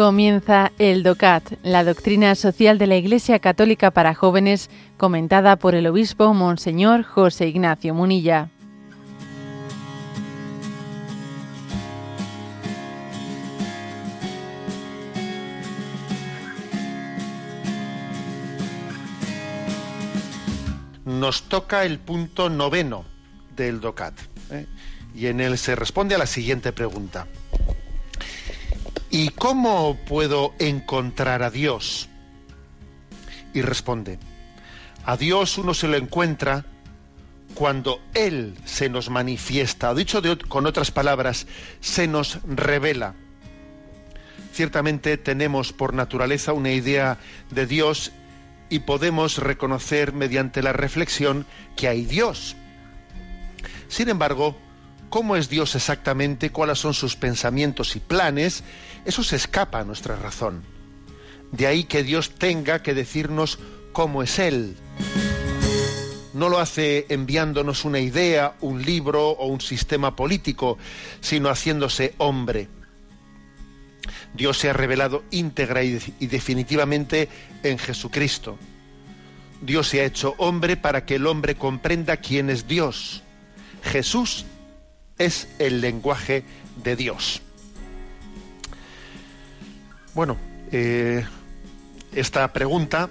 Comienza el DOCAT, la doctrina social de la Iglesia Católica para jóvenes, comentada por el obispo Monseñor José Ignacio Munilla. Nos toca el punto noveno del DOCAT ¿eh? y en él se responde a la siguiente pregunta. ¿Y cómo puedo encontrar a Dios? Y responde, a Dios uno se lo encuentra cuando Él se nos manifiesta, o dicho con otras palabras, se nos revela. Ciertamente tenemos por naturaleza una idea de Dios y podemos reconocer mediante la reflexión que hay Dios. Sin embargo, cómo es Dios exactamente, cuáles son sus pensamientos y planes, eso se escapa a nuestra razón. De ahí que Dios tenga que decirnos cómo es Él. No lo hace enviándonos una idea, un libro o un sistema político, sino haciéndose hombre. Dios se ha revelado íntegra y, definitivamente en Jesucristo. Dios se ha hecho hombre para que el hombre comprenda quién es Dios. Jesús es el lenguaje de Dios. Bueno, eh, esta pregunta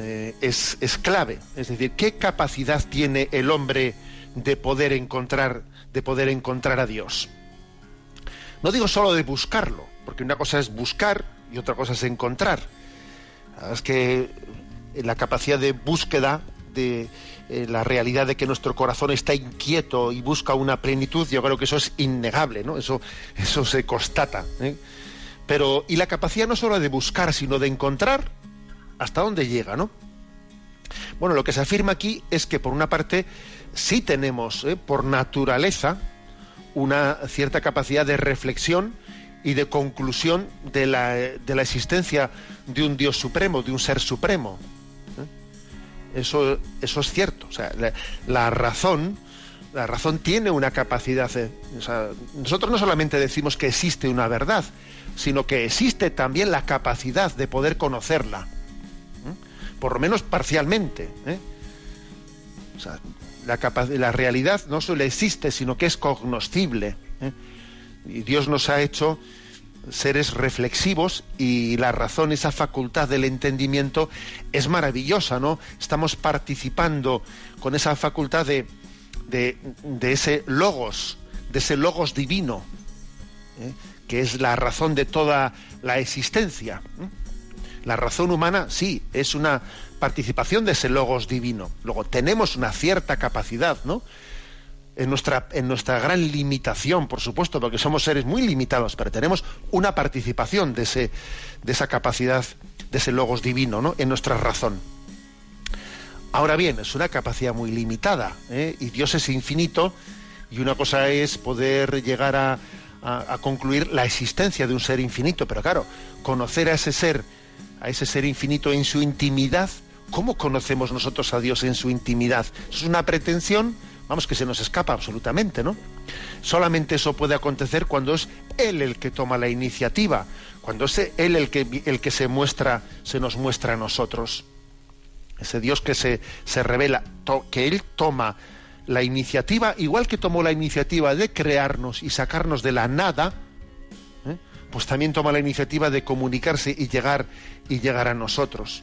eh, es, es, clave. Es decir, ¿qué capacidad tiene el hombre de poder encontrar, de poder encontrar a Dios? No digo solo de buscarlo, porque una cosa es buscar y otra cosa es encontrar. Es que la capacidad de búsqueda de eh, la realidad de que nuestro corazón está inquieto y busca una plenitud, yo creo que eso es innegable, ¿no? Eso, eso se constata. ¿eh? Pero, y la capacidad no solo de buscar, sino de encontrar hasta dónde llega, ¿no? Bueno, lo que se afirma aquí es que por una parte sí tenemos, ¿eh? por naturaleza, una cierta capacidad de reflexión y de conclusión de la, de la existencia de un Dios supremo, de un ser supremo. Eso, eso es cierto. O sea, la, razón, la razón tiene una capacidad. nosotros no solamente decimos que existe una verdad, sino que existe también la capacidad de poder conocerla. Por lo menos parcialmente. ¿eh? O sea, la, la, realidad no solo existe, sino que es cognoscible. ¿eh? Y Dios nos ha hecho seres reflexivos y la razón, esa facultad del entendimiento es maravillosa, ¿no? Estamos participando con esa facultad de, de, ese logos, de ese logos divino, ¿eh? que es la razón de toda la existencia. ¿eh? La razón humana, sí, es una participación de ese logos divino. Luego, tenemos una cierta capacidad, ¿no? En nuestra, en nuestra gran limitación, por supuesto, porque somos seres muy limitados, pero tenemos una participación de, ese, de esa capacidad, de ese logos divino, ¿no? en nuestra razón. Ahora bien, es una capacidad muy limitada, ¿eh? y Dios es infinito, y una cosa es poder llegar a, a, concluir la existencia de un ser infinito, pero claro, conocer a ese ser, a ese ser infinito en su intimidad, ¿cómo conocemos nosotros a Dios en su intimidad? Es una pretensión vamos, que se nos escapa absolutamente, ¿no? Solamente eso puede acontecer cuando es Él el que toma la iniciativa, cuando es Él el que, el que se muestra, se nos muestra a nosotros. Ese Dios que se, se revela, que Él toma la iniciativa, igual que tomó la iniciativa de crearnos y sacarnos de la nada, ¿eh? pues también toma la iniciativa de comunicarse y llegar, y llegar a nosotros.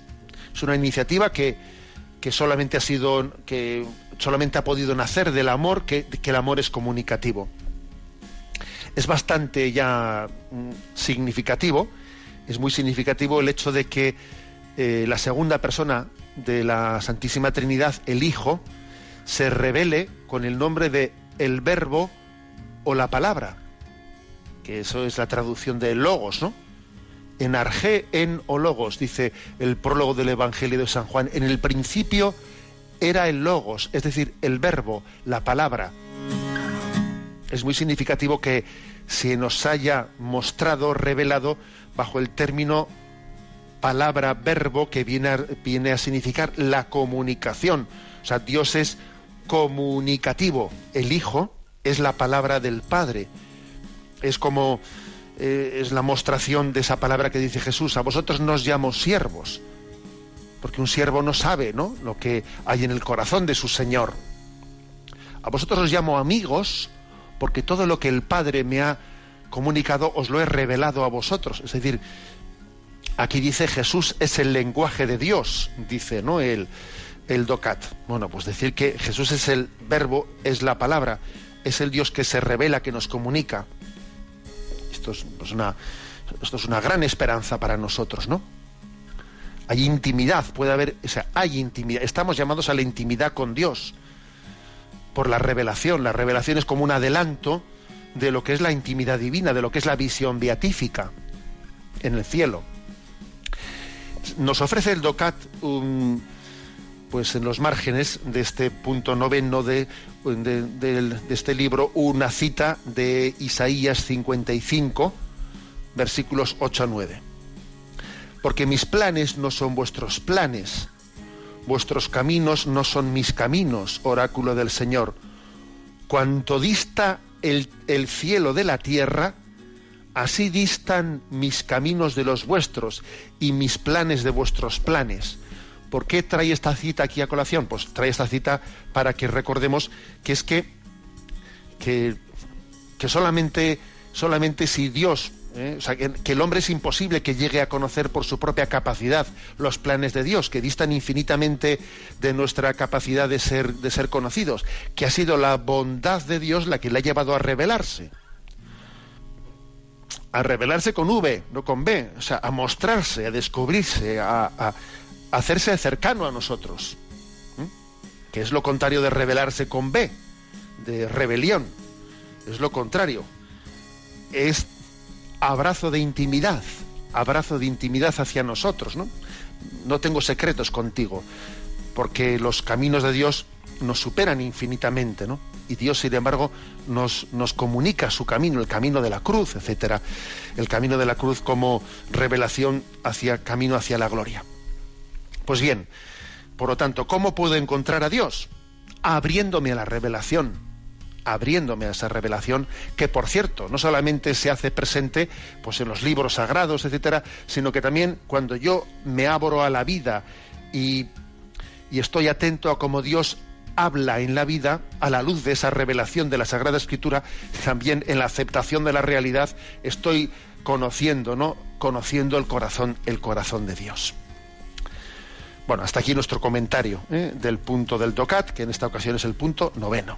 Es una iniciativa que, que solamente ha sido, que solamente ha podido nacer del amor, que, el amor es comunicativo. Es bastante ya mm, significativo, es muy significativo el hecho de que eh, la segunda persona de la Santísima Trinidad, el Hijo, se revele con el nombre de el Verbo o la palabra, que eso es la traducción de logos, ¿no? en arge en o logos, dice el prólogo del Evangelio de San Juan. En el principio era el logos, es decir, el verbo, la palabra. Es muy significativo que se nos haya mostrado, revelado, bajo el término palabra, verbo, que viene a, a significar la comunicación. O sea, Dios es comunicativo. El Hijo es la palabra del Padre. Es como eh, es la mostración de esa palabra que dice Jesús, a vosotros nos llamo siervos, porque un siervo no sabe ¿no? lo que hay en el corazón de su Señor. A vosotros os llamo amigos, porque todo lo que el Padre me ha comunicado os lo he revelado a vosotros. Es decir, aquí dice Jesús es el lenguaje de Dios, dice, ¿no? El, el docat. Bueno, pues decir que Jesús es el verbo, es la palabra, es el Dios que se revela, que nos comunica. Esto es, pues, una, esto es una gran esperanza para nosotros, ¿no? Hay intimidad, puede haber, o sea, hay intimidad. Estamos llamados a la intimidad con Dios por la revelación. La revelación es como un adelanto de lo que es la intimidad divina, de lo que es la visión beatífica en el cielo. Nos ofrece el DOCAT un pues en los márgenes de este punto noveno de, de, este libro una cita de Isaías 55, versículos 8 a 9. Porque mis planes no son vuestros planes, vuestros caminos no son mis caminos, oráculo del Señor. Cuanto dista el, el cielo de la tierra, así distan mis caminos de los vuestros y mis planes de vuestros planes ¿Por qué trae esta cita aquí a colación? Pues trae esta cita para que recordemos que es que, que, solamente, solamente si Dios, ¿eh? o sea, que, el hombre es imposible que llegue a conocer por su propia capacidad los planes de Dios, que distan infinitamente de nuestra capacidad de ser, de ser conocidos, que ha sido la bondad de Dios la que le ha llevado a revelarse a revelarse con V, no con B, o sea, a mostrarse, a descubrirse, a, hacerse cercano a nosotros, que es lo contrario de rebelarse con B, de rebelión, es lo contrario, es abrazo de intimidad, abrazo de intimidad hacia nosotros, ¿no? No tengo secretos contigo, porque los caminos de Dios nos superan infinitamente, ¿no? Y Dios, sin embargo, nos, nos comunica su camino, el camino de la cruz, etcétera, el camino de la cruz como revelación hacia camino hacia la gloria. Pues bien, por lo tanto, ¿cómo puedo encontrar a Dios? Abriéndome a la revelación, abriéndome a esa revelación que por cierto no solamente se hace presente pues en los libros sagrados etcétera sino que también cuando yo me abro a la vida y, y estoy atento a cómo Dios habla en la vida a la luz de esa revelación de la Sagrada Escritura también en la aceptación de la realidad estoy conociendo no conociendo el corazón el corazón de Dios bueno, hasta aquí nuestro comentario ¿eh? del punto del DOCAT, que en esta ocasión es el punto noveno.